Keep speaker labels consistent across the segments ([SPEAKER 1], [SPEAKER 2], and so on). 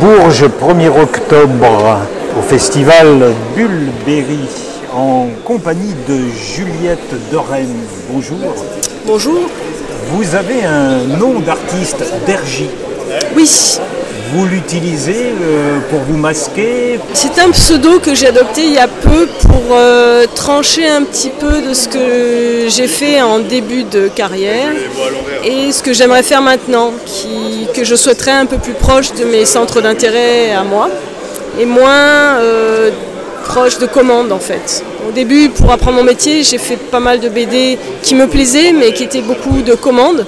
[SPEAKER 1] Bourges, 1er octobre, au festival Bulberry, en compagnie de Juliette Dorem. Bonjour.
[SPEAKER 2] Bonjour.
[SPEAKER 1] Vous avez un nom d'artiste, Dergy?
[SPEAKER 2] Oui,
[SPEAKER 1] Vous l'utilisez euh, pour vous masquer
[SPEAKER 2] c'est un pseudo que j'ai adopté il y a peu pour euh, trancher un petit peu de ce que j'ai fait en début de carrière et ce que j'aimerais faire maintenant, que je souhaiterais un peu plus proche de mes centres d'intérêt à moi et moins euh, proche de commandes en fait. Au début, pour apprendre mon métier, j'ai fait pas mal de BD qui me plaisaient mais qui étaient beaucoup de commandes.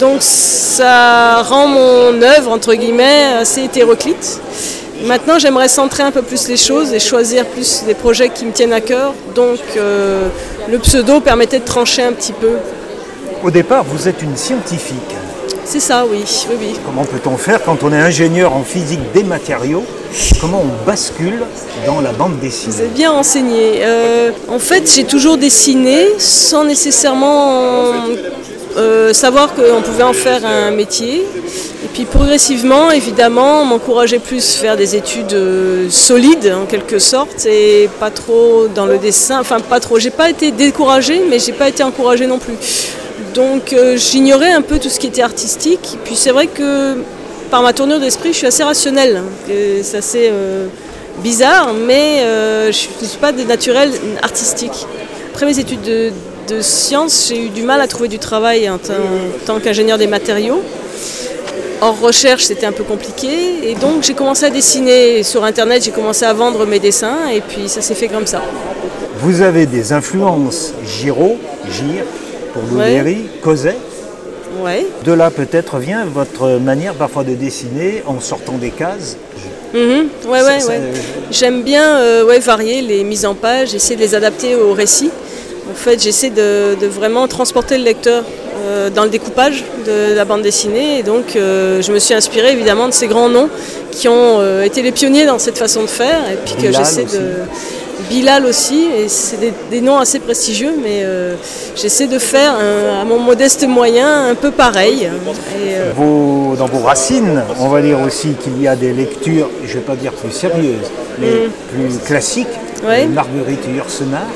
[SPEAKER 2] Donc ça rend mon œuvre, entre guillemets, assez hétéroclite. Maintenant, j'aimerais centrer un peu plus les choses et choisir plus des projets qui me tiennent à cœur. Donc euh, le pseudo permettait de trancher un petit peu.
[SPEAKER 1] Au départ, vous êtes une scientifique.
[SPEAKER 2] C'est ça, oui, oui, oui.
[SPEAKER 1] Comment peut-on faire quand on est ingénieur en physique des matériaux? Comment on bascule dans la bande
[SPEAKER 2] Vous
[SPEAKER 1] dessinée
[SPEAKER 2] êtes bien renseigné. Euh, en fait, j'ai toujours dessiné sans nécessairement euh, savoir qu'on pouvait en faire un métier. Et puis progressivement, évidemment, on m'encourageait plus à faire des études euh, solides en quelque sorte et pas trop dans le dessin. Enfin, pas trop. J'ai pas été découragée, mais j'ai pas été encouragée non plus. Donc, euh, j'ignorais un peu tout ce qui était artistique. Puis, c'est vrai que par ma tournure d'esprit, je suis assez rationnelle. C'est assez bizarre, mais je ne suis pas de naturel artistique. Après mes études de, de sciences, j'ai eu du mal à trouver du travail en tant, en qu'ingénieur des matériaux. Hors recherche, c'était un peu compliqué. Et donc, j'ai commencé à dessiner sur Internet, j'ai commencé à vendre mes dessins, et puis ça s'est fait comme ça.
[SPEAKER 1] Vous avez des influences Giraud, Gire, pour Bulberry, Cosette.
[SPEAKER 2] Ouais.
[SPEAKER 1] De là peut-être vient votre manière parfois de dessiner en sortant des cases.
[SPEAKER 2] Mhm. Ouais, ouais, ouais.
[SPEAKER 1] ça-
[SPEAKER 2] J'aime bien euh, ouais, varier les mises en page, essayer de les adapter au récit. En fait, j'essaie de, de vraiment transporter le lecteur euh, dans le découpage de la bande dessinée. Et donc, euh, je me suis inspirée évidemment de ces grands noms qui ont euh, été les pionniers dans cette façon de faire. Et puis que j'essaie de. Bilal aussi, et c'est des, des noms assez prestigieux, mais j'essaie de faire un- à mon modeste moyen un peu pareil. Et,
[SPEAKER 1] Vos- dans vos racines, on va dire aussi qu'il y a des lectures, je ne vais pas dire plus sérieuses, mais plus classiques.
[SPEAKER 2] Mm. Ouais.
[SPEAKER 1] Marguerite Yourcenar.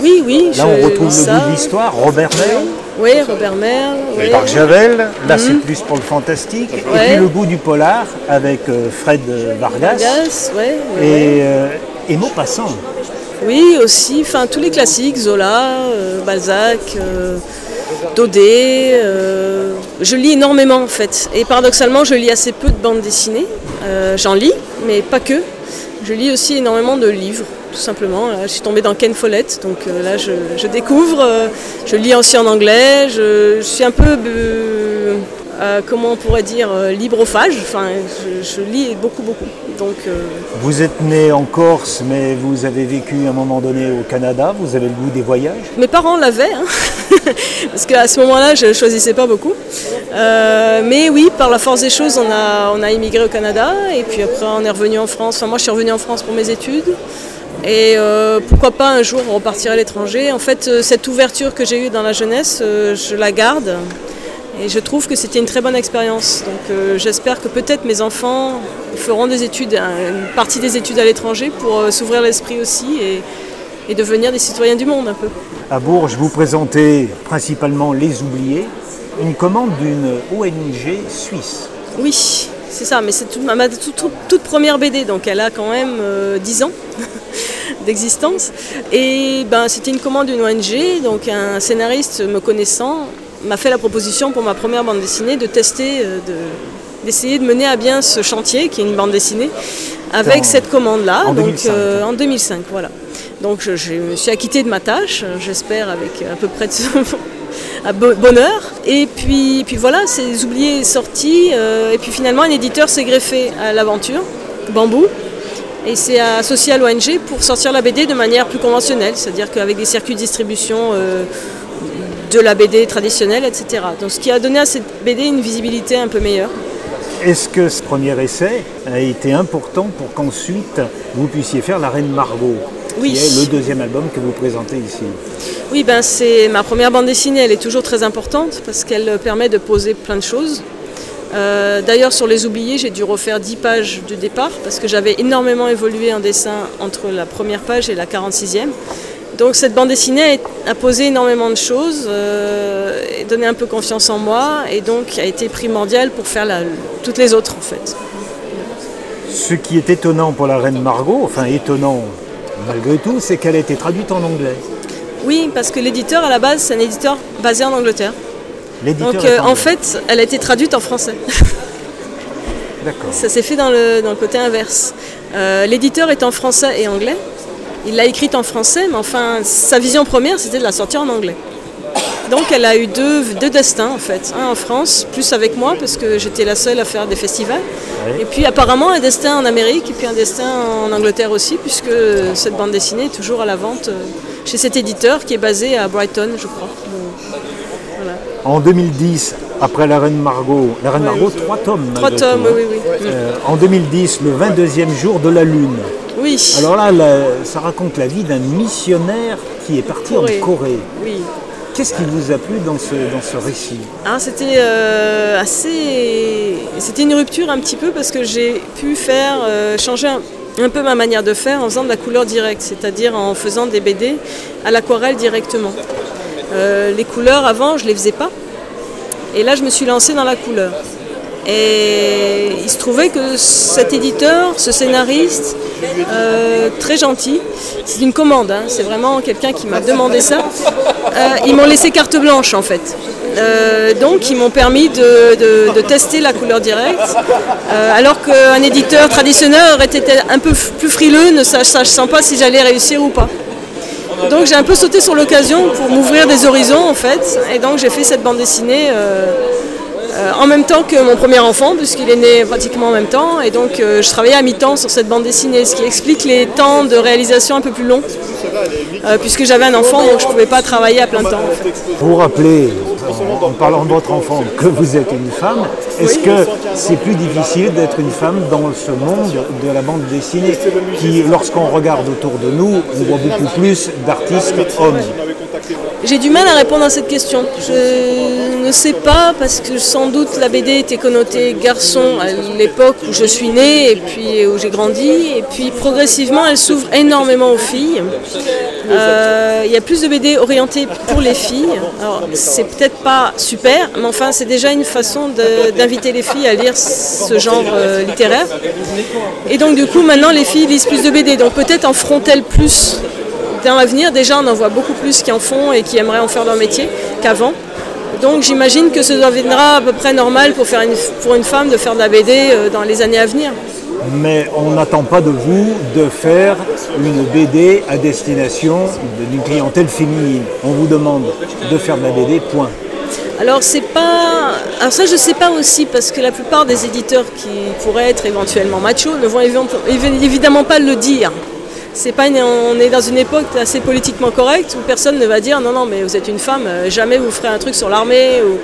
[SPEAKER 2] Oui, oui.
[SPEAKER 1] Là, on
[SPEAKER 2] je-
[SPEAKER 1] retrouve
[SPEAKER 2] ça.
[SPEAKER 1] le bout de l'histoire. Robert Merle,
[SPEAKER 2] Oui, Robert Merle. oui.
[SPEAKER 1] Marc Javel. Là, c'est plus pour le fantastique. Et
[SPEAKER 2] Ouais.
[SPEAKER 1] puis le goût du polar avec euh, Fred Vargas.
[SPEAKER 2] Vargas, ouais, ouais, ouais.
[SPEAKER 1] Et, euh, et Maupassant.
[SPEAKER 2] Oui, aussi, enfin tous les classiques, Zola, euh, Balzac, euh, Daudet. euh, je lis énormément en fait. Et paradoxalement, je lis assez peu de bandes dessinées. Euh, J'en lis, mais pas que. Je lis aussi énormément de livres, tout simplement. Là, je suis tombée dans Ken Follett, donc euh, là je, je découvre. euh, je lis aussi en anglais. Je, je suis un peu, euh, comment on pourrait dire, librophage. Enfin, je, je lis beaucoup, beaucoup. Donc,
[SPEAKER 1] Vous êtes né en Corse, mais vous avez vécu à un moment donné au Canada. Vous avez le goût des voyages?
[SPEAKER 2] Mes parents l'avaient, hein, parce qu'à ce moment-là, je ne choisissais pas beaucoup. Mais oui, par la force des choses, on a, on a immigré au Canada, et puis après, on est revenu en France. Enfin, moi, je suis revenue en France pour mes études. Et euh, pourquoi pas un jour repartir à l'étranger. En fait, euh, cette ouverture que j'ai eue dans la jeunesse, euh, je la garde. Et je trouve que c'était une très bonne expérience. Donc euh, j'espère que peut-être mes enfants feront des études, un- une partie des études à l'étranger pour euh, s'ouvrir l'esprit aussi et, et devenir des citoyens du monde un peu.
[SPEAKER 1] À Bourges, vous présentez principalement Les Oubliés, une commande d'une ONG suisse.
[SPEAKER 2] Oui, c'est ça, mais c'est toute ma, toute, toute- toute première BD, donc elle a quand même euh, 10 ans d'existence. Et ben, c'était une commande d'une ONG, donc un scénariste me connaissant m'a fait la proposition pour ma première bande dessinée de tester, euh, de- d'essayer de mener à bien ce chantier, qui est une bande dessinée, avec
[SPEAKER 1] En-
[SPEAKER 2] cette commande-là,
[SPEAKER 1] en
[SPEAKER 2] donc
[SPEAKER 1] 2005.
[SPEAKER 2] euh, en 2005, voilà. Donc je, je me suis acquittée de ma tâche, j'espère avec à peu près de bonheur. Et puis, puis voilà, ces oubliés est sorti. euh, et puis finalement, un éditeur s'est greffé à l'aventure, Bambou, et s'est associé à l'ONG pour sortir la BD de manière plus conventionnelle, c'est-à-dire qu'avec des circuits de distribution euh, de la BD traditionnelle, etc. Donc ce qui a donné à cette BD une visibilité un peu meilleure.
[SPEAKER 1] Est-ce que ce premier essai a été important pour qu'ensuite vous puissiez faire La Reine Margot?
[SPEAKER 2] Oui.
[SPEAKER 1] qui est le deuxième album que vous présentez ici
[SPEAKER 2] Oui, ben c'est ma première bande dessinée, elle est toujours très importante parce qu'elle permet de poser plein de choses. Euh, d'ailleurs, sur les oubliés, j'ai dû refaire 10 pages de départ parce que j'avais énormément évolué en dessin entre la première page et la 46e. Donc cette bande dessinée a posé énormément de choses, euh, et donné un peu confiance en moi et donc a été primordiale pour faire toutes les autres en fait.
[SPEAKER 1] Ce qui est étonnant pour la reine Margot, enfin étonnant malgré tout, c'est qu'elle a été traduite en anglais.
[SPEAKER 2] Oui, parce que l'éditeur à la base c'est un éditeur basé en Angleterre. Donc euh, en fait, elle a été traduite en français.
[SPEAKER 1] D'accord.
[SPEAKER 2] Ça s'est fait dans le, côté inverse. Euh, l'éditeur est en français et anglais. Il l'a écrite en français, mais enfin, sa vision première, c'était de la sortir en anglais. Donc elle a eu deux, deux, destins en fait. Un en France, plus avec moi, parce que j'étais la seule à faire des festivals. Et puis apparemment un destin en Amérique et puis un destin en Angleterre aussi, puisque cette bande dessinée est toujours à la vente euh, chez cet éditeur qui est basé à Brighton, je crois.
[SPEAKER 1] En 2010, après la Reine Margot, la Reine Margot, trois tomes.
[SPEAKER 2] Trois tomes, oui, oui.
[SPEAKER 1] Euh, en 2010, le 22e jour de la Lune.
[SPEAKER 2] Oui.
[SPEAKER 1] Alors là, ça raconte la vie d'un missionnaire qui est parti en Corée.
[SPEAKER 2] Oui.
[SPEAKER 1] Qu'est-ce qui vous a plu dans ce, récit
[SPEAKER 2] ah, C'était euh, assez. C'était une rupture un petit peu parce que j'ai pu faire euh, changer un, peu ma manière de faire en faisant de la couleur directe, c'est-à-dire en faisant des BD à l'aquarelle directement. Euh, les couleurs avant, je ne les faisais pas. Et là, je me suis lancée dans la couleur. Et il se trouvait que cet éditeur, ce scénariste, euh, très gentil, c'est une commande, hein, c'est vraiment quelqu'un qui m'a demandé ça. Euh, ils m'ont laissé carte blanche en fait. donc ils m'ont permis de, tester la couleur directe, alors qu'un éditeur traditionnel aurait été un peu plus frileux, ne sachant pas si j'allais réussir ou pas. Donc j'ai un peu sauté sur l'occasion pour m'ouvrir des horizons en fait. Et donc j'ai fait cette bande dessinée euh, euh, en même temps que mon premier enfant, puisqu'il est né pratiquement en même temps. Et donc euh, je travaillais à mi-temps sur cette bande dessinée, ce qui explique les temps de réalisation un peu plus longs, puisque j'avais un enfant, donc je ne pouvais pas travailler à plein temps.
[SPEAKER 1] Vous vous rappelez, en, parlant de votre enfant, que vous êtes une femme. Est-ce que c'est plus difficile d'être une femme dans ce monde de la bande dessinée qui, lorsqu'on regarde autour de nous, on voit beaucoup plus d'artistes hommes?
[SPEAKER 2] J'ai du mal à répondre à cette question. Je ne sais pas parce que sans doute la BD était connotée garçon à l'époque où je suis née et puis où j'ai grandi. Et puis progressivement, elle s'ouvre énormément aux filles. Euh, il y a plus de BD orientées pour les filles. Alors c'est peut-être pas super, mais enfin c'est déjà une façon d'inviter les filles à lire ce genre euh, littéraire. Et donc du coup maintenant les filles lisent plus de BD. Donc peut-être en feront-elles plus dans l'avenir, déjà, on en voit beaucoup plus qui en font et qui aimeraient en faire leur métier qu'avant. Donc j'imagine que ce deviendra à peu près normal pour, faire une, pour une femme de faire de la BD euh, dans les années à venir.
[SPEAKER 1] Mais on n'attend pas de vous de faire une BD à destination d'une clientèle féminine. On vous demande de faire de la BD, point.
[SPEAKER 2] Alors c'est pas. Alors ça je sais pas aussi parce que la plupart des éditeurs qui pourraient être éventuellement machos ne vont évidemment pas le dire c'est pas on est dans une époque assez politiquement correcte où personne ne va dire non non mais vous êtes une femme, euh, jamais vous ferez un truc sur l'armée ou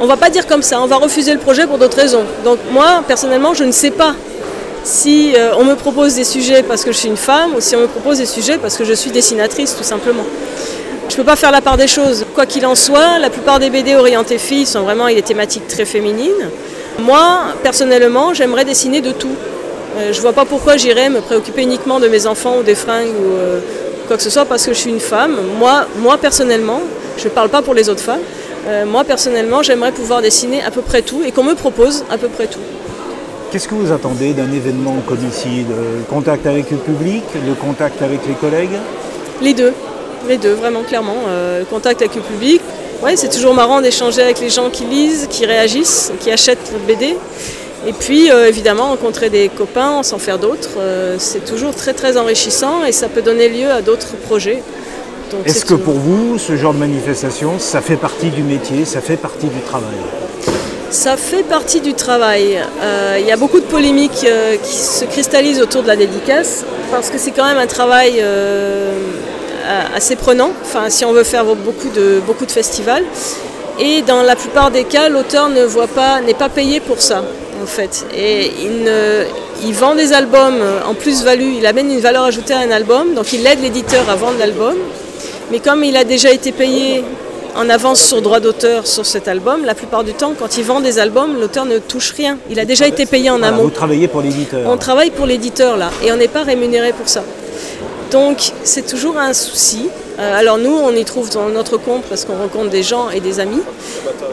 [SPEAKER 2] on va pas dire comme ça, on va refuser le projet pour d'autres raisons. Donc moi personnellement je ne sais pas si euh, on me propose des sujets parce que je suis une femme ou si on me propose des sujets parce que je suis dessinatrice tout simplement. Je ne peux pas faire la part des choses. Quoi qu'il en soit, la plupart des BD orientées filles sont vraiment des thématiques très féminines. Moi, personnellement, j'aimerais dessiner de tout. Euh, je ne vois pas pourquoi j'irais me préoccuper uniquement de mes enfants ou des fringues ou euh, quoi que ce soit parce que je suis une femme. Moi, moi personnellement, je ne parle pas pour les autres femmes, euh, moi personnellement, j'aimerais pouvoir dessiner à peu près tout et qu'on me propose à peu près tout.
[SPEAKER 1] Qu'est-ce que vous attendez d'un événement comme ici Le contact avec le public, le contact avec les collègues?
[SPEAKER 2] Les deux, les deux, vraiment clairement. le contact avec le public, ouais, c'est toujours marrant d'échanger avec les gens qui lisent, qui réagissent, qui achètent le BD. Et puis euh, évidemment rencontrer des copains, s'en faire d'autres, euh, c'est toujours très très enrichissant et ça peut donner lieu à d'autres projets.
[SPEAKER 1] Est-ce que pour vous, ce genre de manifestation, ça fait partie du métier, ça fait partie du travail?
[SPEAKER 2] Ça fait partie du travail. Euh, il y a beaucoup de polémiques qui se cristallisent autour de la dédicace parce que c'est quand même un travail assez prenant, enfin, si on veut faire beaucoup de, beaucoup de festivals. Et dans la plupart des cas, l'auteur ne voit pas, n'est pas payé pour ça en fait. Et il, vend des albums en plus-value, il amène une valeur ajoutée à un album, donc il aide l'éditeur à vendre l'album. Mais comme il a déjà été payé en avance sur droit d'auteur sur cet album. La plupart du temps, quand il vend des albums, l'auteur ne touche rien. Il a déjà été payé en
[SPEAKER 1] Voilà,
[SPEAKER 2] amont.
[SPEAKER 1] Vous travaillez pour l'éditeur.
[SPEAKER 2] On travaille pour l'éditeur là et on n'est pas rémunéré pour ça. Donc c'est toujours un souci. Euh, alors nous, on y trouve dans notre compte parce qu'on rencontre des gens et des amis.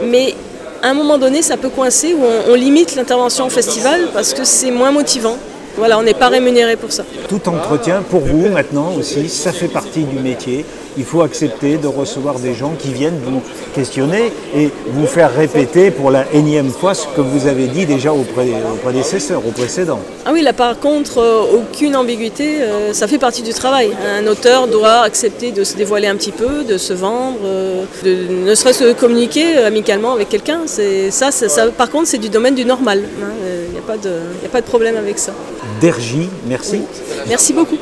[SPEAKER 2] Mais à un moment donné, ça peut coincer où on, on limite l'intervention au festival parce que c'est moins motivant. Voilà, on n'est pas rémunéré pour ça.
[SPEAKER 1] Tout entretien, pour vous maintenant aussi, ça fait partie du métier. Il faut accepter de recevoir des gens qui viennent vous questionner et vous faire répéter pour la énième fois ce que vous avez dit déjà au, pré- au prédécesseur, au précédent.
[SPEAKER 2] Ah oui, là par contre, euh, aucune ambiguïté, euh, ça fait partie du travail. Un auteur doit accepter de se dévoiler un petit peu, de se vendre, euh, de ne serait-ce que communiquer amicalement avec quelqu'un. Ça, ça, ça, par contre, c'est du domaine du normal. Il n'y a, pas de- y a pas de problème avec ça.
[SPEAKER 1] Dergy, merci.
[SPEAKER 2] Merci beaucoup.